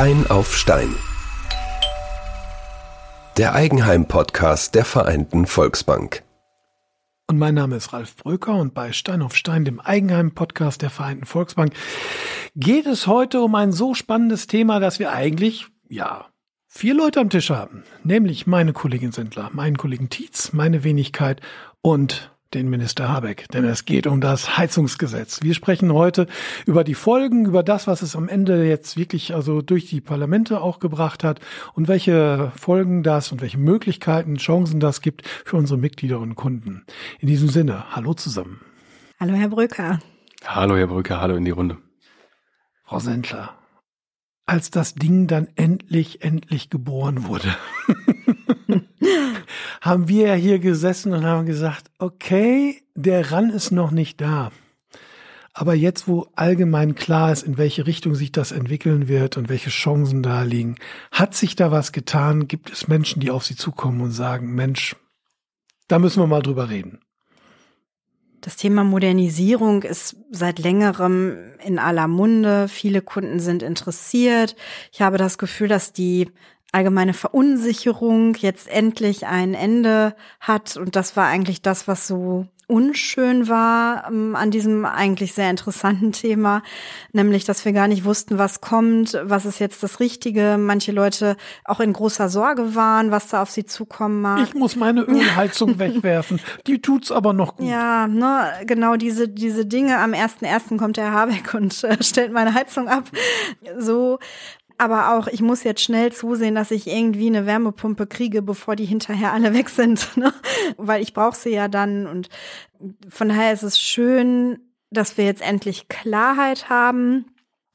Stein auf Stein. Der Eigenheim-Podcast der Vereinten Volksbank. Und mein Name ist Ralf Bröker und bei Stein auf Stein, dem Eigenheim-Podcast der Vereinten Volksbank, geht es heute um ein so spannendes Thema, dass wir eigentlich, ja, vier Leute am Tisch haben. Nämlich meine Kollegin Sendler, meinen Kollegen Tietz, meine Wenigkeit und den Minister Habeck, denn es geht um das Heizungsgesetz. Wir sprechen heute über die Folgen, über das, was es am Ende jetzt wirklich also durch die Parlamente auch gebracht hat und welche Folgen das und welche Möglichkeiten, Chancen das gibt für unsere Mitglieder und Kunden. In diesem Sinne, hallo zusammen. Hallo Herr Brücker. Hallo Herr Brücker, hallo in die Runde. Frau Sendler, als das Ding dann endlich, endlich geboren wurde. haben wir ja hier gesessen und haben gesagt, okay, der Ran ist noch nicht da. Aber jetzt, wo allgemein klar ist, in welche Richtung sich das entwickeln wird und welche Chancen da liegen, hat sich da was getan? Gibt es Menschen, die auf Sie zukommen und sagen, Mensch, da müssen wir mal drüber reden? Das Thema Modernisierung ist seit längerem in aller Munde. Viele Kunden sind interessiert. Ich habe das Gefühl, dass die allgemeine Verunsicherung jetzt endlich ein Ende hat. Und das war eigentlich das, was so unschön war ähm, an diesem eigentlich sehr interessanten Thema, nämlich, dass wir gar nicht wussten, was kommt, was ist jetzt das Richtige. Manche Leute auch in großer Sorge waren, was da auf sie zukommen mag. Ich muss meine Ölheizung wegwerfen. Die tut's aber noch gut. Ja, ne, genau diese, diese Dinge. Am ersten ersten kommt der Habeck und äh, stellt meine Heizung ab. So, aber auch, ich muss jetzt schnell zusehen, dass ich irgendwie eine Wärmepumpe kriege, bevor die hinterher alle weg sind, ne? weil ich brauche sie ja dann. Und von daher ist es schön, dass wir jetzt endlich Klarheit haben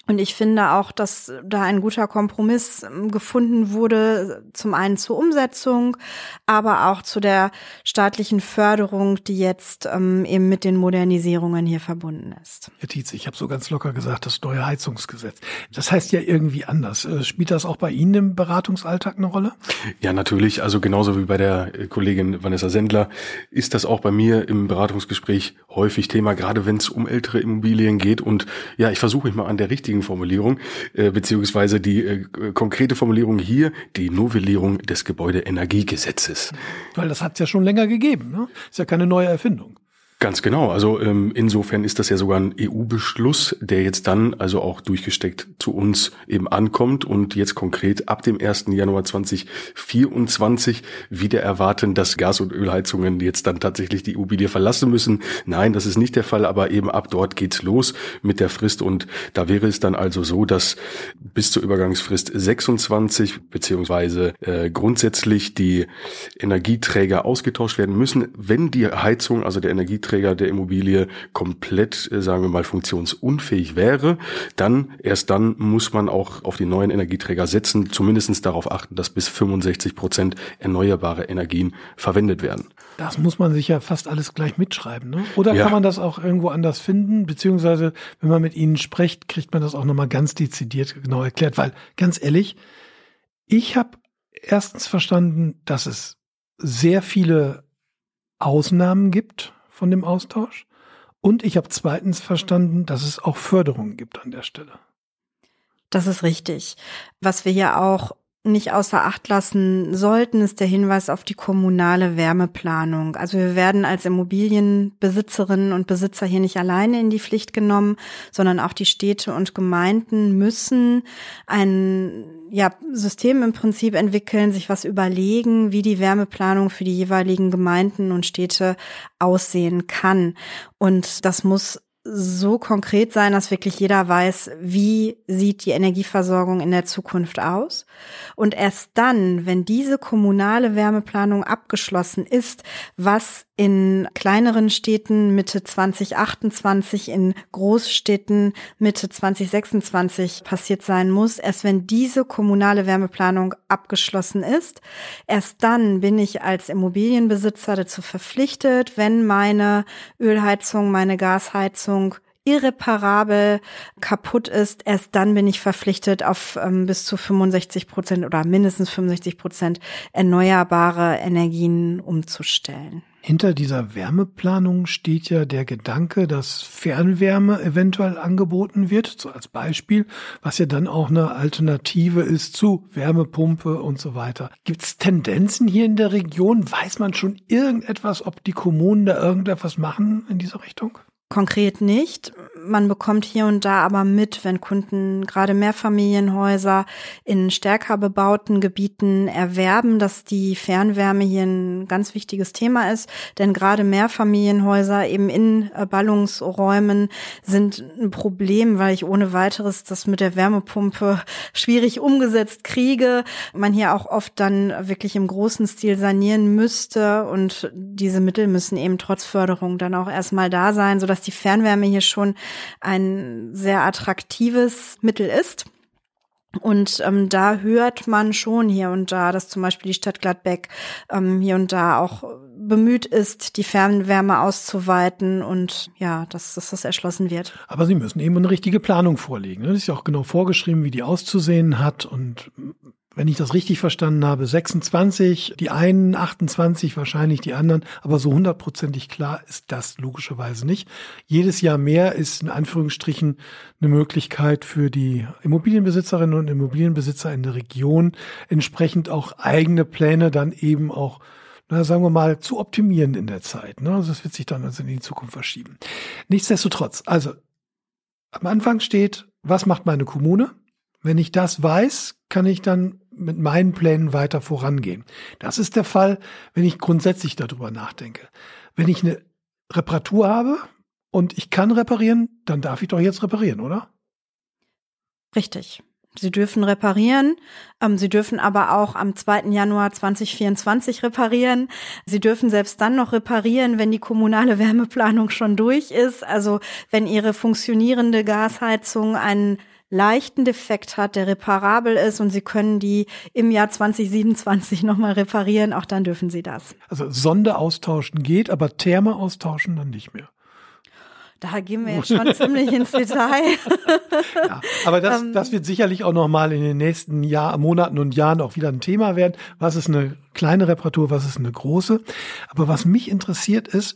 und ich finde auch, dass da ein guter Kompromiss ähm, gefunden wurde, zum einen zur Umsetzung, aber auch zu der staatlichen Förderung, die jetzt ähm, eben mit den Modernisierungen hier verbunden ist. Herr Tietz, ich habe so ganz locker gesagt, das neue Heizungsgesetz. Das heißt ja irgendwie anders. Äh, spielt das auch bei Ihnen im Beratungsalltag eine Rolle? Ja, natürlich. Also genauso wie bei der äh, Kollegin Vanessa Sendler ist das auch bei mir im Beratungsgespräch häufig Thema, gerade wenn es um ältere Immobilien geht. Und ja, ich versuche mich mal an der richtigen richtigen Formulierung, äh, beziehungsweise die äh, konkrete Formulierung hier, die Novellierung des Gebäudeenergiegesetzes. Weil das hat es ja schon länger gegeben, ne? Ist ja keine neue Erfindung. Ganz genau. Also ähm, insofern ist das ja sogar ein EU-Beschluss, der jetzt dann also auch durchgesteckt zu uns eben ankommt und jetzt konkret ab dem 1. Januar 2024 wieder erwarten, dass Gas- und Ölheizungen jetzt dann tatsächlich die EU wieder verlassen müssen. Nein, das ist nicht der Fall, aber eben ab dort geht's los mit der Frist und da wäre es dann also so, dass bis zur Übergangsfrist 26 beziehungsweise äh, grundsätzlich die Energieträger ausgetauscht werden müssen, wenn die Heizung, also der Energieträger Energieträger der Immobilie komplett, äh, sagen wir mal, funktionsunfähig wäre, dann, erst dann muss man auch auf die neuen Energieträger setzen, zumindestens darauf achten, dass bis 65 Prozent erneuerbare Energien verwendet werden. Das muss man sich ja fast alles gleich mitschreiben, ne? Oder ja. kann man das auch irgendwo anders finden? Beziehungsweise, wenn man mit ihnen spricht, kriegt man das auch nochmal ganz dezidiert genau erklärt. Weil, ganz ehrlich, ich habe erstens verstanden, dass es sehr viele Ausnahmen gibt von dem Austausch. Und ich habe zweitens verstanden, dass es auch Förderungen gibt an der Stelle. Das ist richtig. Was wir ja auch nicht außer Acht lassen sollten, ist der Hinweis auf die kommunale Wärmeplanung. Also wir werden als Immobilienbesitzerinnen und Besitzer hier nicht alleine in die Pflicht genommen, sondern auch die Städte und Gemeinden müssen ein ja, System im Prinzip entwickeln, sich was überlegen, wie die Wärmeplanung für die jeweiligen Gemeinden und Städte aussehen kann. Und das muss so konkret sein, dass wirklich jeder weiß, wie sieht die Energieversorgung in der Zukunft aus. Und erst dann, wenn diese kommunale Wärmeplanung abgeschlossen ist, was in kleineren Städten Mitte 2028, in Großstädten Mitte 2026 passiert sein muss, erst wenn diese kommunale Wärmeplanung abgeschlossen ist, erst dann bin ich als Immobilienbesitzer dazu verpflichtet, wenn meine Ölheizung, meine Gasheizung irreparabel kaputt ist, erst dann bin ich verpflichtet, auf ähm, bis zu 65 Prozent oder mindestens 65 Prozent erneuerbare Energien umzustellen. Hinter dieser Wärmeplanung steht ja der Gedanke, dass Fernwärme eventuell angeboten wird, so als Beispiel, was ja dann auch eine Alternative ist zu Wärmepumpe und so weiter. Gibt es Tendenzen hier in der Region? Weiß man schon irgendetwas, ob die Kommunen da irgendetwas machen in diese Richtung? Konkret nicht. Man bekommt hier und da aber mit, wenn Kunden gerade Mehrfamilienhäuser in stärker bebauten Gebieten erwerben, dass die Fernwärme hier ein ganz wichtiges Thema ist. Denn gerade Mehrfamilienhäuser eben in Ballungsräumen sind ein Problem, weil ich ohne weiteres das mit der Wärmepumpe schwierig umgesetzt kriege. Man hier auch oft dann wirklich im großen Stil sanieren müsste und diese Mittel müssen eben trotz Förderung dann auch erstmal da sein, sodass die Fernwärme hier schon ein sehr attraktives Mittel ist. Und ähm, da hört man schon hier und da, dass zum Beispiel die Stadt Gladbeck ähm, hier und da auch bemüht ist, die Fernwärme auszuweiten und ja, dass, dass das erschlossen wird. Aber Sie müssen eben eine richtige Planung vorlegen. Das ist ja auch genau vorgeschrieben, wie die auszusehen hat und wenn ich das richtig verstanden habe, 26, die einen 28, wahrscheinlich die anderen, aber so hundertprozentig klar ist das logischerweise nicht. Jedes Jahr mehr ist in Anführungsstrichen eine Möglichkeit für die Immobilienbesitzerinnen und Immobilienbesitzer in der Region, entsprechend auch eigene Pläne dann eben auch na, sagen wir mal, zu optimieren in der Zeit. Ne? Also es wird sich dann also in die Zukunft verschieben. Nichtsdestotrotz, also am Anfang steht, was macht meine Kommune? Wenn ich das weiß, kann ich dann mit meinen Plänen weiter vorangehen. Das ist der Fall, wenn ich grundsätzlich darüber nachdenke. Wenn ich eine Reparatur habe und ich kann reparieren, dann darf ich doch jetzt reparieren, oder? Richtig. Sie dürfen reparieren. Ähm, Sie dürfen aber auch am 2. Januar 2024 reparieren. Sie dürfen selbst dann noch reparieren, wenn die kommunale Wärmeplanung schon durch ist. Also wenn Ihre funktionierende Gasheizung einen leichten Defekt hat, der reparabel ist und Sie können die im Jahr 2027 nochmal reparieren, auch dann dürfen Sie das. Also Sonde austauschen geht, aber Therme austauschen dann nicht mehr. Da gehen wir jetzt schon ziemlich ins Detail. ja, aber das, ähm, das wird sicherlich auch noch mal in den nächsten Jahr, Monaten und Jahren auch wieder ein Thema werden. Was ist eine kleine Reparatur, was ist eine große? Aber was mich interessiert ist,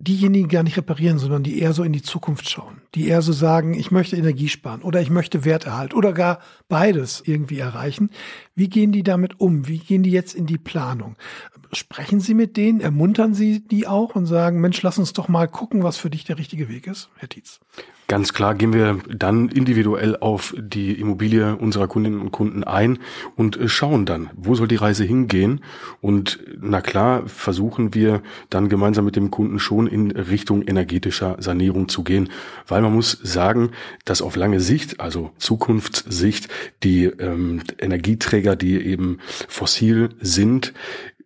diejenigen gar nicht reparieren, sondern die eher so in die Zukunft schauen, die eher so sagen, ich möchte Energie sparen oder ich möchte Werterhalt oder gar beides irgendwie erreichen. Wie gehen die damit um? Wie gehen die jetzt in die Planung? Sprechen Sie mit denen, ermuntern Sie die auch und sagen, Mensch, lass uns doch mal gucken, was für dich der richtige Weg ist, Herr Tietz? Ganz klar gehen wir dann individuell auf die Immobilie unserer Kundinnen und Kunden ein und äh, schauen dann, wo soll die Reise hingehen. Und na klar, versuchen wir dann gemeinsam mit dem Kunden schon in Richtung energetischer Sanierung zu gehen, weil man muss sagen, dass auf lange Sicht, also Zukunftssicht, die ähm, Energieträger, die eben fossil sind,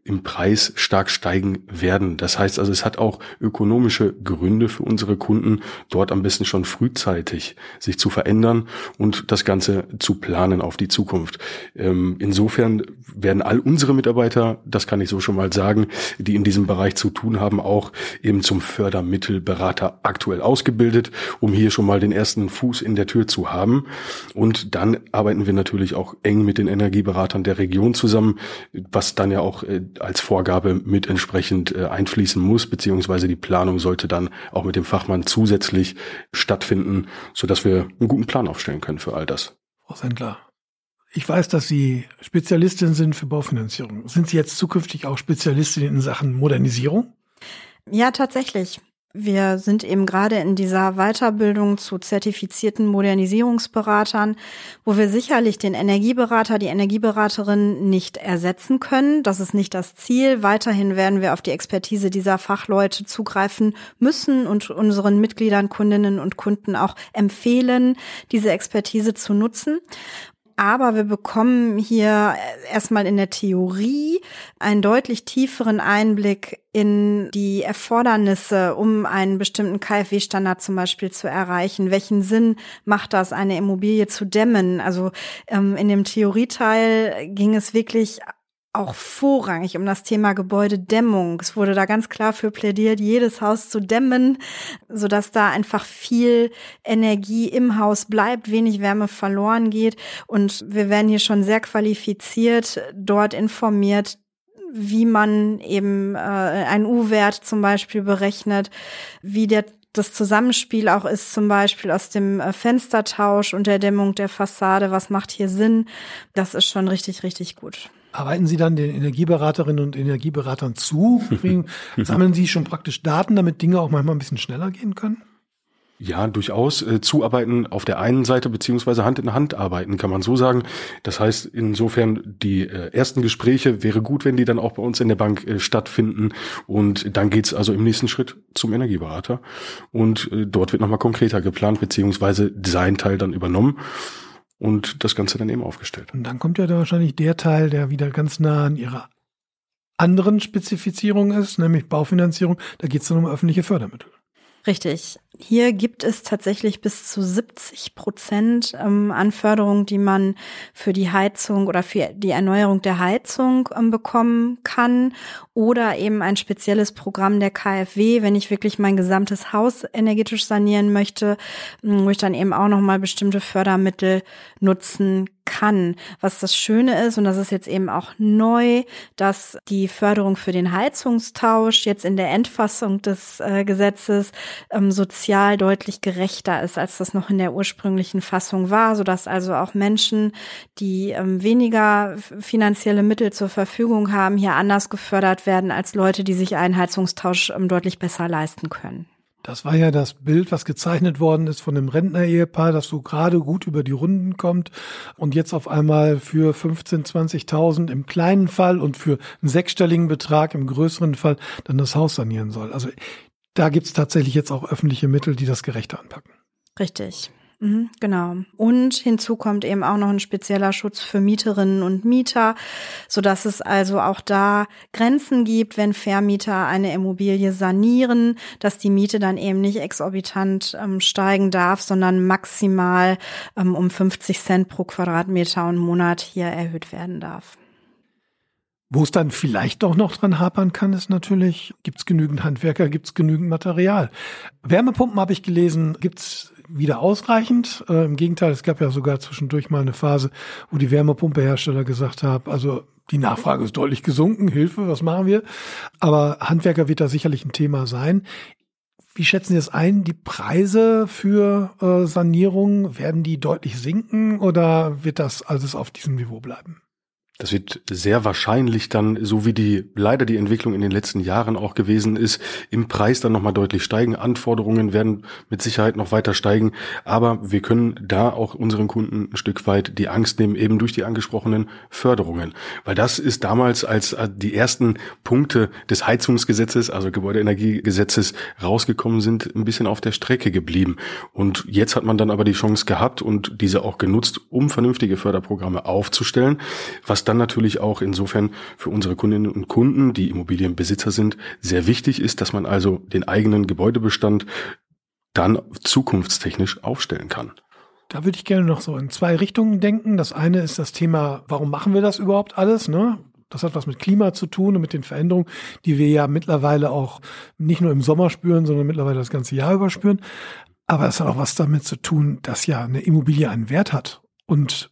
im Preis stark steigen werden. Das heißt also, es hat auch ökonomische Gründe für unsere Kunden, dort am besten schon frühzeitig sich zu verändern und das Ganze zu planen auf die Zukunft. Ähm, insofern werden all unsere Mitarbeiter, das kann ich so schon mal sagen, die in diesem Bereich zu tun haben, auch eben zum Fördermittelberater aktuell ausgebildet, um hier schon mal den ersten Fuß in der Tür zu haben. Und dann arbeiten wir natürlich auch eng mit den Energieberatern der Region zusammen, was dann ja auch als Vorgabe mit entsprechend äh, einfließen muss, beziehungsweise die Planung sollte dann auch mit dem Fachmann zusätzlich stattfinden, so dass wir einen guten Plan aufstellen können für all das. Frau Sendler, ich weiß, dass Sie Spezialistin sind für Baufinanzierung. Sind Sie jetzt zukünftig auch Spezialistin in Sachen Modernisierung? Ja, tatsächlich. Wir sind eben gerade in dieser Weiterbildung zu zertifizierten Modernisierungsberatern, wo wir sicherlich den Energieberater, die Energieberaterin nicht ersetzen können. Das ist nicht das Ziel. Weiterhin werden wir auf die Expertise dieser Fachleute zugreifen müssen und unseren Mitgliedern, Kundinnen und Kunden auch empfehlen, diese Expertise zu nutzen aber wir bekommen hier erstmal in der Theorie einen deutlich tieferen Einblick in die Erfordernisse, um einen bestimmten KfW-Standard zum Beispiel zu erreichen. Welchen Sinn macht das, eine Immobilie zu dämmen? Also ähm, in dem Theorieteil ging es wirklich auch vorrangig um das Thema Gebäudedämmung. Es wurde da ganz klar für plädiert, jedes Haus zu dämmen, so dass da einfach viel Energie im Haus bleibt, wenig Wärme verloren geht. Und wir werden hier schon sehr qualifiziert dort informiert, wie man eben äh, einen U-Wert zum Beispiel berechnet, wie der das Zusammenspiel auch ist, zum Beispiel aus dem äh, Fenstertausch und der Dämmung der Fassade. Was macht hier Sinn? Das ist schon richtig, richtig gut. Arbeiten Sie dann den Energieberaterinnen und Energieberatern zu? Sammeln Sie schon praktisch Daten, damit Dinge auch manchmal ein bisschen schneller gehen können? Ja, durchaus. Äh, zuarbeiten auf der einen Seite beziehungsweise Hand in Hand arbeiten, kann man so sagen. Das heißt, insofern die äh, ersten Gespräche wäre gut, wenn die dann auch bei uns in der Bank äh, stattfinden. Und dann geht's also im nächsten Schritt zum Energieberater. Und äh, dort wird nochmal konkreter geplant, beziehungsweise sein Teil dann übernommen und das Ganze dann eben aufgestellt. Und dann kommt ja da wahrscheinlich der Teil, der wieder ganz nah an ihrer anderen Spezifizierung ist, nämlich Baufinanzierung. Da geht es dann um öffentliche Fördermittel. Richtig. Hier gibt es tatsächlich bis zu 70 Prozent ähm, an Förderung, die man für die Heizung oder für die Erneuerung der Heizung ähm, bekommen kann oder eben ein spezielles Programm der KfW, wenn ich wirklich mein gesamtes Haus energetisch sanieren möchte, wo ich dann eben auch nochmal bestimmte Fördermittel nutzen kann. Was das Schöne ist, und das ist jetzt eben auch neu, dass die Förderung für den Heizungstausch jetzt in der Endfassung des äh, Gesetzes ähm, sozial deutlich gerechter ist, als das noch in der ursprünglichen Fassung war, sodass also auch Menschen, die ähm, weniger finanzielle Mittel zur Verfügung haben, hier anders gefördert werden als Leute, die sich einen Heizungstausch ähm, deutlich besser leisten können. Das war ja das Bild, was gezeichnet worden ist von dem Rentner-Ehepaar, das so gerade gut über die Runden kommt und jetzt auf einmal für 15, 20.000 im kleinen Fall und für einen sechsstelligen Betrag im größeren Fall dann das Haus sanieren soll. Also da gibt's tatsächlich jetzt auch öffentliche Mittel, die das gerechter anpacken. Richtig. Mhm, genau. Und hinzu kommt eben auch noch ein spezieller Schutz für Mieterinnen und Mieter, so dass es also auch da Grenzen gibt, wenn Vermieter eine Immobilie sanieren, dass die Miete dann eben nicht exorbitant ähm, steigen darf, sondern maximal ähm, um 50 Cent pro Quadratmeter und Monat hier erhöht werden darf. Wo es dann vielleicht doch noch dran hapern kann, ist natürlich, gibt es genügend Handwerker, gibt es genügend Material. Wärmepumpen habe ich gelesen, gibt es wieder ausreichend. Äh, Im Gegenteil, es gab ja sogar zwischendurch mal eine Phase, wo die Wärmepumpehersteller gesagt haben, also die Nachfrage ist deutlich gesunken, Hilfe, was machen wir? Aber Handwerker wird da sicherlich ein Thema sein. Wie schätzen Sie das ein? Die Preise für äh, Sanierung, werden die deutlich sinken oder wird das alles auf diesem Niveau bleiben? Das wird sehr wahrscheinlich dann, so wie die leider die Entwicklung in den letzten Jahren auch gewesen ist, im Preis dann nochmal deutlich steigen. Anforderungen werden mit Sicherheit noch weiter steigen. Aber wir können da auch unseren Kunden ein Stück weit die Angst nehmen, eben durch die angesprochenen Förderungen. Weil das ist damals, als die ersten Punkte des Heizungsgesetzes, also Gebäudeenergiegesetzes rausgekommen sind, ein bisschen auf der Strecke geblieben. Und jetzt hat man dann aber die Chance gehabt und diese auch genutzt, um vernünftige Förderprogramme aufzustellen, was dann dann natürlich auch insofern für unsere Kundinnen und Kunden, die Immobilienbesitzer sind, sehr wichtig ist, dass man also den eigenen Gebäudebestand dann zukunftstechnisch aufstellen kann. Da würde ich gerne noch so in zwei Richtungen denken. Das eine ist das Thema, warum machen wir das überhaupt alles? Ne? Das hat was mit Klima zu tun und mit den Veränderungen, die wir ja mittlerweile auch nicht nur im Sommer spüren, sondern mittlerweile das ganze Jahr über spüren. Aber es hat auch was damit zu tun, dass ja eine Immobilie einen Wert hat. Und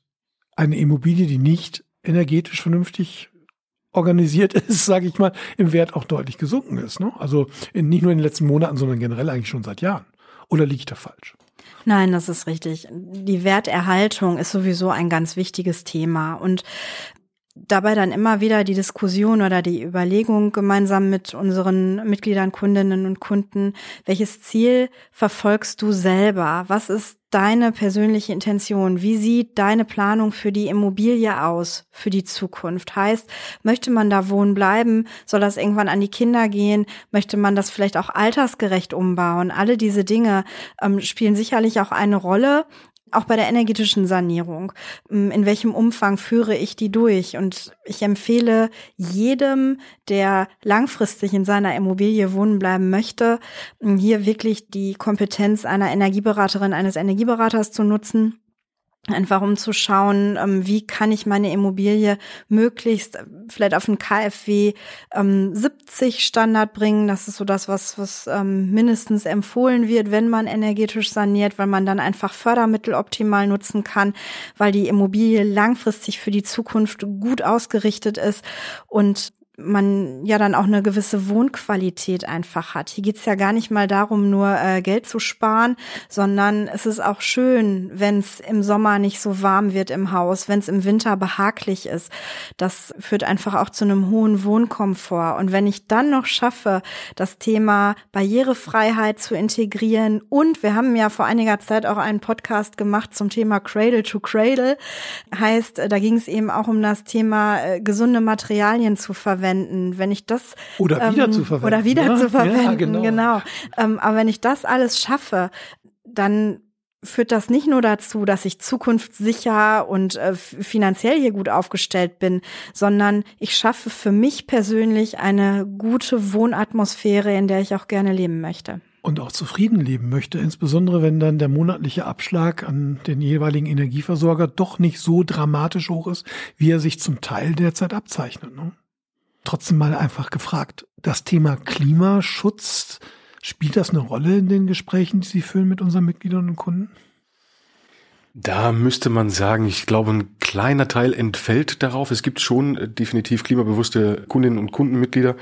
eine Immobilie, die nicht energetisch vernünftig organisiert ist, sage ich mal, im Wert auch deutlich gesunken ist. Ne? Also in, nicht nur in den letzten Monaten, sondern generell eigentlich schon seit Jahren. Oder liege ich da falsch? Nein, das ist richtig. Die Werterhaltung ist sowieso ein ganz wichtiges Thema. Und dabei dann immer wieder die Diskussion oder die Überlegung gemeinsam mit unseren Mitgliedern, Kundinnen und Kunden, welches Ziel verfolgst du selber? Was ist deine persönliche Intention? Wie sieht deine Planung für die Immobilie aus für die Zukunft? Heißt, möchte man da wohnen bleiben? Soll das irgendwann an die Kinder gehen? Möchte man das vielleicht auch altersgerecht umbauen? Alle diese Dinge ähm, spielen sicherlich auch eine Rolle auch bei der energetischen Sanierung. Ähm, in welchem Umfang führe ich die durch? Und ich empfehle jedem, der langfristig in seiner Immobilie wohnen bleiben möchte, ähm, hier wirklich die Kompetenz einer Energieberaterin, eines Energieberaters zu nutzen Einfach um zu schauen, ähm, wie kann ich meine Immobilie möglichst äh, vielleicht auf einen KfW ähm, 70 Standard bringen. Das ist so das, was, was ähm, mindestens empfohlen wird, wenn man energetisch saniert, weil man dann einfach Fördermittel optimal nutzen kann, weil die Immobilie langfristig für die Zukunft gut ausgerichtet ist und man ja dann auch eine gewisse Wohnqualität einfach hat. Hier geht's ja gar nicht mal darum, nur äh, Geld zu sparen, sondern es ist auch schön, wenn es im Sommer nicht so warm wird im Haus, wenn es im Winter behaglich ist. Das führt einfach auch zu einem hohen Wohnkomfort. Und wenn ich dann noch schaffe, das Thema Barrierefreiheit zu integrieren und wir haben ja vor einiger Zeit auch einen Podcast gemacht zum Thema Cradle to Cradle, heißt, da ging es eben auch um das Thema äh, gesunde Materialien zu verwenden verwenden, wenn ich das oder wieder ähm, zu verwenden, oder wieder ja? zu verwenden, ja, genau. genau. Ähm, aber wenn ich das alles schaffe, dann führt das nicht nur dazu, dass ich zukunftssicher und äh, finanziell hier gut aufgestellt bin, sondern ich schaffe für mich persönlich eine gute Wohnatmosphäre, in der ich auch gerne leben möchte. Und auch zufrieden leben möchte, insbesondere wenn dann der monatliche Abschlag an den jeweiligen Energieversorger doch nicht so dramatisch hoch ist, wie er sich zum Teil derzeit abzeichnet. Ne? Trotzdem mal einfach gefragt, das Thema Klimaschutz, spielt das eine Rolle in den Gesprächen, die Sie führen mit unseren Mitgliedern und Kunden? Da müsste man sagen, ich glaube, ein kleiner Teil entfällt darauf. Es gibt schon äh, definitiv klimabewusste Kundinnen und Kundenmitglieder.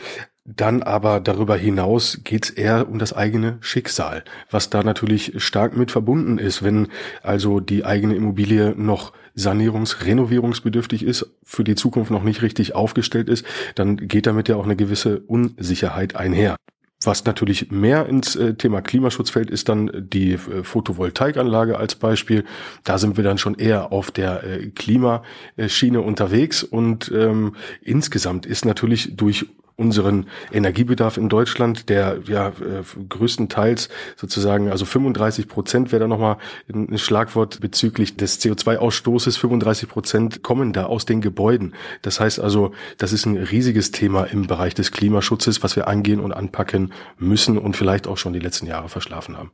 Dann aber darüber hinaus geht's eher um das eigene Schicksal, was da natürlich stark mit verbunden ist. Wenn also die eigene Immobilie noch sanierungs-, renovierungsbedürftig ist, für die Zukunft noch nicht richtig aufgestellt ist, dann geht damit ja auch eine gewisse Unsicherheit einher. Was natürlich mehr ins äh, Thema Klimaschutz fällt, ist dann die äh, Photovoltaikanlage als Beispiel. Da sind wir dann schon eher auf der äh, Klimaschiene unterwegs und ähm, insgesamt ist natürlich durch unseren Energiebedarf in Deutschland, der ja äh, größtenteils sozusagen, also 35 Prozent wäre da nochmal ein Schlagwort bezüglich des CO2-Ausstoßes, 35 Prozent kommen da aus den Gebäuden. Das heißt also, das ist ein riesiges Thema im Bereich des Klimaschutzes, was wir angehen und anpacken müssen und vielleicht auch schon die letzten Jahre verschlafen haben.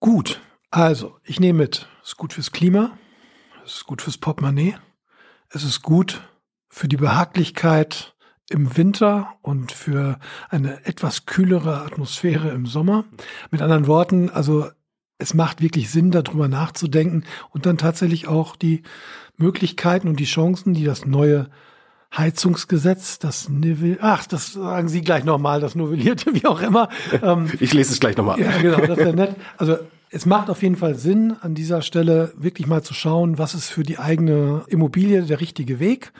Gut, also ich nehme mit, es ist gut fürs Klima, es ist gut fürs Portemonnaie, es ist gut für die Behaglichkeit im Winter und für eine etwas kühlere Atmosphäre im Sommer. Mit anderen Worten, also es macht wirklich Sinn, darüber nachzudenken und dann tatsächlich auch die Möglichkeiten und die Chancen, die das neue Heizungsgesetz, das Nivel, ach, das sagen Sie gleich nochmal, das novellierte, wie auch immer. Ähm, ich lese es gleich nochmal. Ja, genau, das wäre nett. Also es macht auf jeden Fall Sinn, an dieser Stelle wirklich mal zu schauen, was ist für die eigene Immobilie der richtige Weg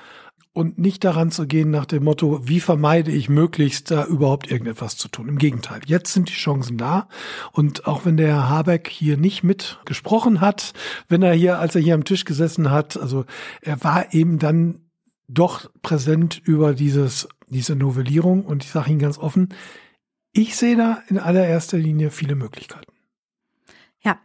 und nicht daran zu gehen nach dem Motto, wie vermeide ich möglichst da überhaupt irgendetwas zu tun. Im Gegenteil, jetzt sind die Chancen da und auch wenn der Herr Habeck hier nicht mitgesprochen hat, wenn er hier, als er hier am Tisch gesessen hat, also er war eben dann doch präsent über dieses, diese Novellierung und ich sage Ihnen ganz offen, ich sehe da in allererster Linie viele Möglichkeiten. Ja,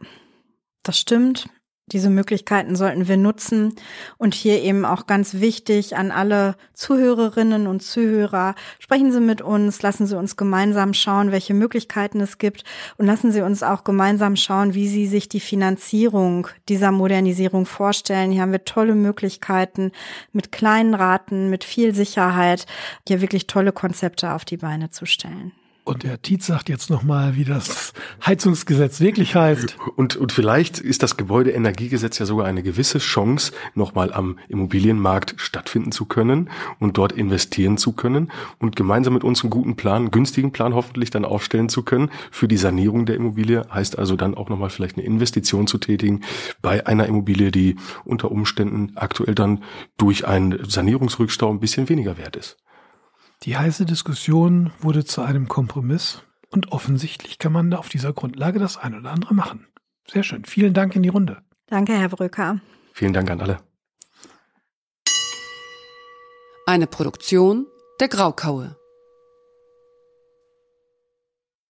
das stimmt. Diese Möglichkeiten sollten wir nutzen und hier eben auch ganz wichtig an alle Zuhörerinnen und Zuhörer, sprechen Sie mit uns, lassen Sie uns gemeinsam schauen, welche Möglichkeiten es gibt und lassen Sie uns auch gemeinsam schauen, wie Sie sich die Finanzierung dieser Modernisierung vorstellen. Hier haben wir tolle Möglichkeiten mit kleinen Raten, mit viel Sicherheit, hier wirklich tolle Konzepte auf die Beine zu stellen. Und der Tietz sagt jetzt nochmal, wie das Heizungsgesetz wirklich heißt. Und, und vielleicht ist das Gebäudeenergiegesetz ja sogar eine gewisse Chance, nochmal am Immobilienmarkt stattfinden zu können und dort investieren zu können und gemeinsam mit uns einen guten Plan, günstigen Plan hoffentlich dann aufstellen zu können für die Sanierung der Immobilie. Heißt also dann auch nochmal vielleicht eine Investition zu tätigen bei einer Immobilie, die unter Umständen aktuell dann durch einen Sanierungsrückstau ein bisschen weniger wert ist. Die heiße Diskussion wurde zu einem Kompromiss und offensichtlich kann man da auf dieser Grundlage das ein oder andere machen. Sehr schön. Vielen Dank in die Runde. Danke, Herr Brücker. Vielen Dank an alle. Eine Produktion der Graukaue.